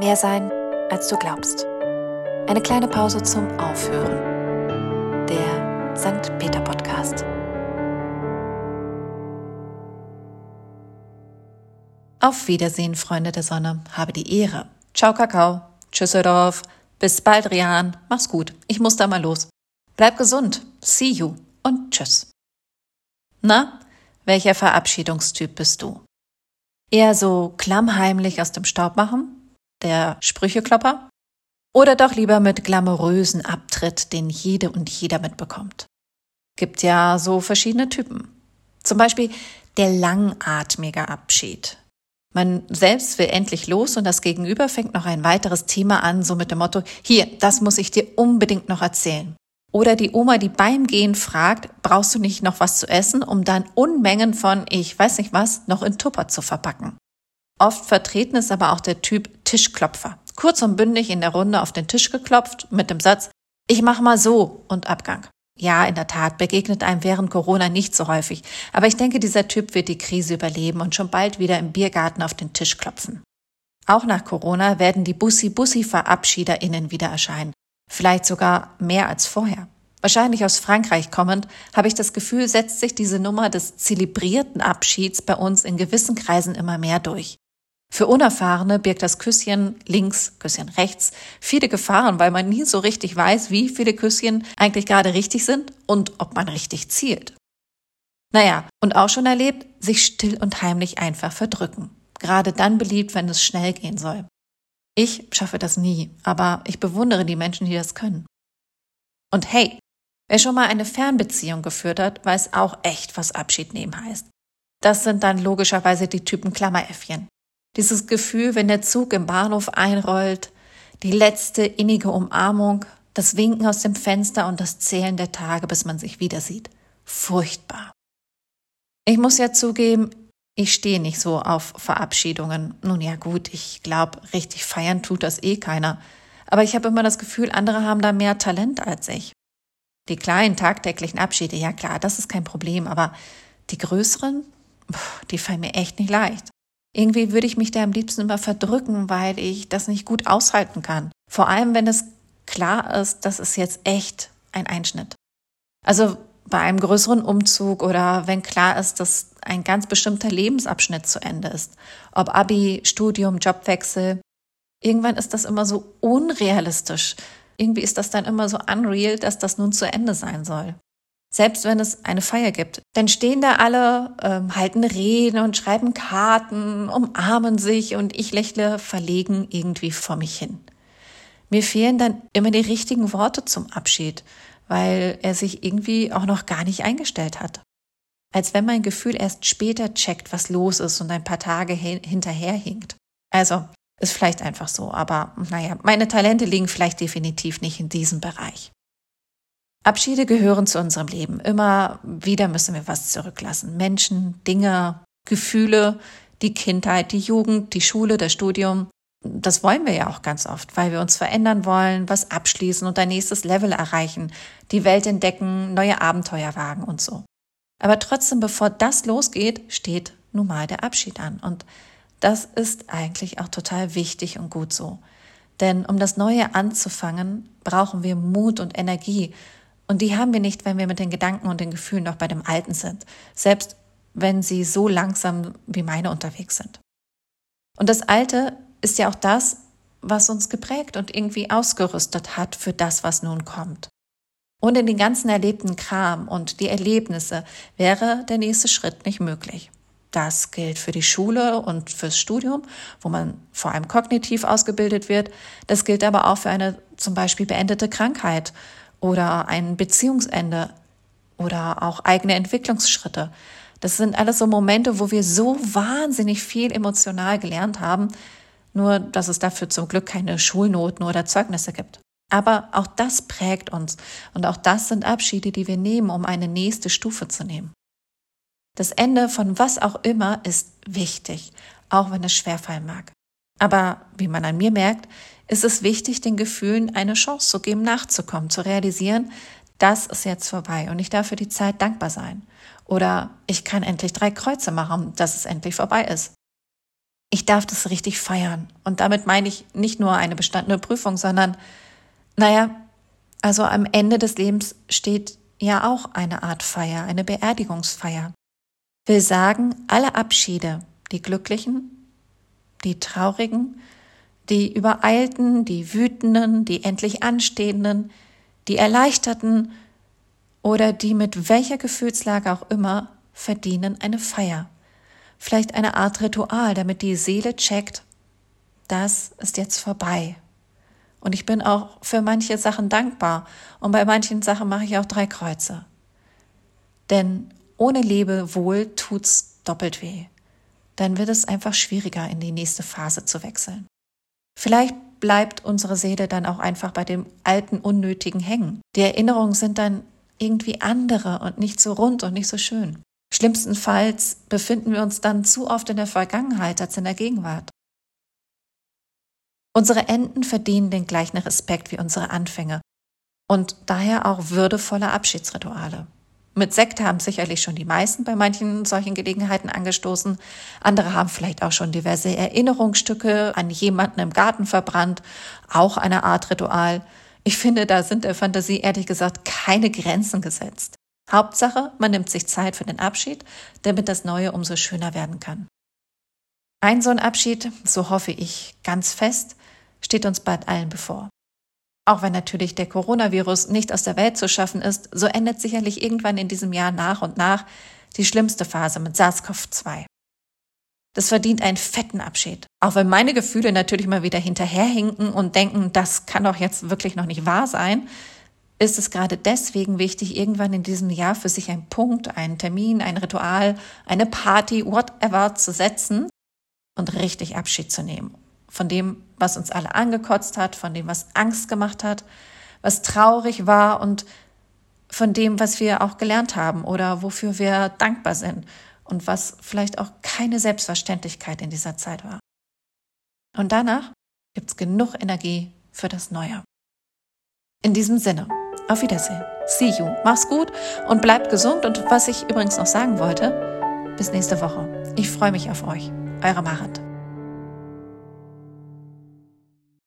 Mehr sein, als du glaubst. Eine kleine Pause zum Aufhören. Der St. Peter Podcast. Auf Wiedersehen, Freunde der Sonne. Habe die Ehre. Ciao, Kakao. Tschüsseldorf. Bis bald, Rian. Mach's gut. Ich muss da mal los. Bleib gesund. See you. Und tschüss. Na, welcher Verabschiedungstyp bist du? Eher so klammheimlich aus dem Staub machen? Der Sprücheklopper? Oder doch lieber mit glamourösen Abtritt, den jede und jeder mitbekommt? Gibt ja so verschiedene Typen. Zum Beispiel der langatmige Abschied. Man selbst will endlich los und das Gegenüber fängt noch ein weiteres Thema an, so mit dem Motto, hier, das muss ich dir unbedingt noch erzählen. Oder die Oma, die beim Gehen fragt, brauchst du nicht noch was zu essen, um dann Unmengen von, ich weiß nicht was, noch in Tupper zu verpacken. Oft vertreten ist aber auch der Typ Tischklopfer. Kurz und bündig in der Runde auf den Tisch geklopft mit dem Satz, ich mach mal so und Abgang. Ja, in der Tat begegnet einem während Corona nicht so häufig, aber ich denke, dieser Typ wird die Krise überleben und schon bald wieder im Biergarten auf den Tisch klopfen. Auch nach Corona werden die Bussi-Bussi-VerabschiederInnen wieder erscheinen. Vielleicht sogar mehr als vorher. Wahrscheinlich aus Frankreich kommend, habe ich das Gefühl, setzt sich diese Nummer des zelebrierten Abschieds bei uns in gewissen Kreisen immer mehr durch. Für Unerfahrene birgt das Küsschen links, Küsschen rechts viele Gefahren, weil man nie so richtig weiß, wie viele Küsschen eigentlich gerade richtig sind und ob man richtig zielt. Naja, und auch schon erlebt, sich still und heimlich einfach verdrücken. Gerade dann beliebt, wenn es schnell gehen soll. Ich schaffe das nie, aber ich bewundere die Menschen, die das können. Und hey, wer schon mal eine Fernbeziehung geführt hat, weiß auch echt, was Abschied nehmen heißt. Das sind dann logischerweise die Typen Klammeräffchen. Dieses Gefühl, wenn der Zug im Bahnhof einrollt, die letzte innige Umarmung, das Winken aus dem Fenster und das Zählen der Tage, bis man sich wieder sieht. Furchtbar. Ich muss ja zugeben, ich stehe nicht so auf Verabschiedungen. Nun ja gut, ich glaube, richtig feiern tut das eh keiner. Aber ich habe immer das Gefühl, andere haben da mehr Talent als ich. Die kleinen tagtäglichen Abschiede, ja klar, das ist kein Problem, aber die größeren, die fallen mir echt nicht leicht. Irgendwie würde ich mich da am liebsten immer verdrücken, weil ich das nicht gut aushalten kann. Vor allem, wenn es klar ist, das ist jetzt echt ein Einschnitt. Also bei einem größeren Umzug oder wenn klar ist, dass ein ganz bestimmter Lebensabschnitt zu Ende ist. Ob Abi, Studium, Jobwechsel. Irgendwann ist das immer so unrealistisch. Irgendwie ist das dann immer so unreal, dass das nun zu Ende sein soll. Selbst wenn es eine Feier gibt, dann stehen da alle, ähm, halten Reden und schreiben Karten, umarmen sich und ich lächle verlegen irgendwie vor mich hin. Mir fehlen dann immer die richtigen Worte zum Abschied, weil er sich irgendwie auch noch gar nicht eingestellt hat. Als wenn mein Gefühl erst später checkt, was los ist und ein paar Tage hinterherhinkt. Also, ist vielleicht einfach so, aber naja, meine Talente liegen vielleicht definitiv nicht in diesem Bereich. Abschiede gehören zu unserem Leben. Immer wieder müssen wir was zurücklassen. Menschen, Dinge, Gefühle, die Kindheit, die Jugend, die Schule, das Studium. Das wollen wir ja auch ganz oft, weil wir uns verändern wollen, was abschließen und ein nächstes Level erreichen, die Welt entdecken, neue Abenteuer wagen und so. Aber trotzdem, bevor das losgeht, steht nun mal der Abschied an. Und das ist eigentlich auch total wichtig und gut so. Denn um das Neue anzufangen, brauchen wir Mut und Energie und die haben wir nicht, wenn wir mit den Gedanken und den Gefühlen noch bei dem Alten sind, selbst wenn sie so langsam wie meine unterwegs sind. Und das Alte ist ja auch das, was uns geprägt und irgendwie ausgerüstet hat für das, was nun kommt. Und in den ganzen erlebten Kram und die Erlebnisse wäre der nächste Schritt nicht möglich. Das gilt für die Schule und fürs Studium, wo man vor allem kognitiv ausgebildet wird. Das gilt aber auch für eine zum Beispiel beendete Krankheit oder ein Beziehungsende oder auch eigene Entwicklungsschritte. Das sind alles so Momente, wo wir so wahnsinnig viel emotional gelernt haben, nur dass es dafür zum Glück keine Schulnoten oder Zeugnisse gibt. Aber auch das prägt uns und auch das sind Abschiede, die wir nehmen, um eine nächste Stufe zu nehmen. Das Ende von was auch immer ist wichtig, auch wenn es schwerfallen mag. Aber wie man an mir merkt, ist es wichtig, den Gefühlen eine Chance zu geben, nachzukommen, zu realisieren, das ist jetzt vorbei und ich darf für die Zeit dankbar sein. Oder ich kann endlich drei Kreuze machen, dass es endlich vorbei ist. ich darf das richtig feiern. Und damit meine ich nicht nur eine bestandene Prüfung, sondern, naja, also am Ende des Lebens steht ja auch eine Art Feier, eine Beerdigungsfeier. Will sagen, alle Abschiede, die glücklichen, die traurigen, die übereilten, die wütenden, die endlich anstehenden, die erleichterten oder die mit welcher Gefühlslage auch immer verdienen eine Feier. Vielleicht eine Art Ritual, damit die Seele checkt, das ist jetzt vorbei. Und ich bin auch für manche Sachen dankbar. Und bei manchen Sachen mache ich auch drei Kreuze. Denn ohne Lebewohl tut's doppelt weh. Dann wird es einfach schwieriger, in die nächste Phase zu wechseln. Vielleicht bleibt unsere Seele dann auch einfach bei dem alten Unnötigen hängen. Die Erinnerungen sind dann irgendwie andere und nicht so rund und nicht so schön. Schlimmstenfalls befinden wir uns dann zu oft in der Vergangenheit als in der Gegenwart. Unsere Enden verdienen den gleichen Respekt wie unsere Anfänge und daher auch würdevolle Abschiedsrituale. Mit Sekt haben sicherlich schon die meisten bei manchen solchen Gelegenheiten angestoßen. Andere haben vielleicht auch schon diverse Erinnerungsstücke an jemanden im Garten verbrannt. Auch eine Art Ritual. Ich finde, da sind der Fantasie ehrlich gesagt keine Grenzen gesetzt. Hauptsache, man nimmt sich Zeit für den Abschied, damit das Neue umso schöner werden kann. Ein so ein Abschied, so hoffe ich ganz fest, steht uns bald allen bevor. Auch wenn natürlich der Coronavirus nicht aus der Welt zu schaffen ist, so endet sicherlich irgendwann in diesem Jahr nach und nach die schlimmste Phase mit SARS-CoV-2. Das verdient einen fetten Abschied. Auch wenn meine Gefühle natürlich mal wieder hinterherhinken und denken, das kann doch jetzt wirklich noch nicht wahr sein, ist es gerade deswegen wichtig, irgendwann in diesem Jahr für sich einen Punkt, einen Termin, ein Ritual, eine Party, whatever zu setzen und richtig Abschied zu nehmen von dem, was uns alle angekotzt hat, von dem, was Angst gemacht hat, was traurig war und von dem, was wir auch gelernt haben oder wofür wir dankbar sind und was vielleicht auch keine Selbstverständlichkeit in dieser Zeit war. Und danach gibt's genug Energie für das Neue. In diesem Sinne, auf Wiedersehen. See you. Mach's gut und bleibt gesund. Und was ich übrigens noch sagen wollte, bis nächste Woche. Ich freue mich auf euch. Eure Marit.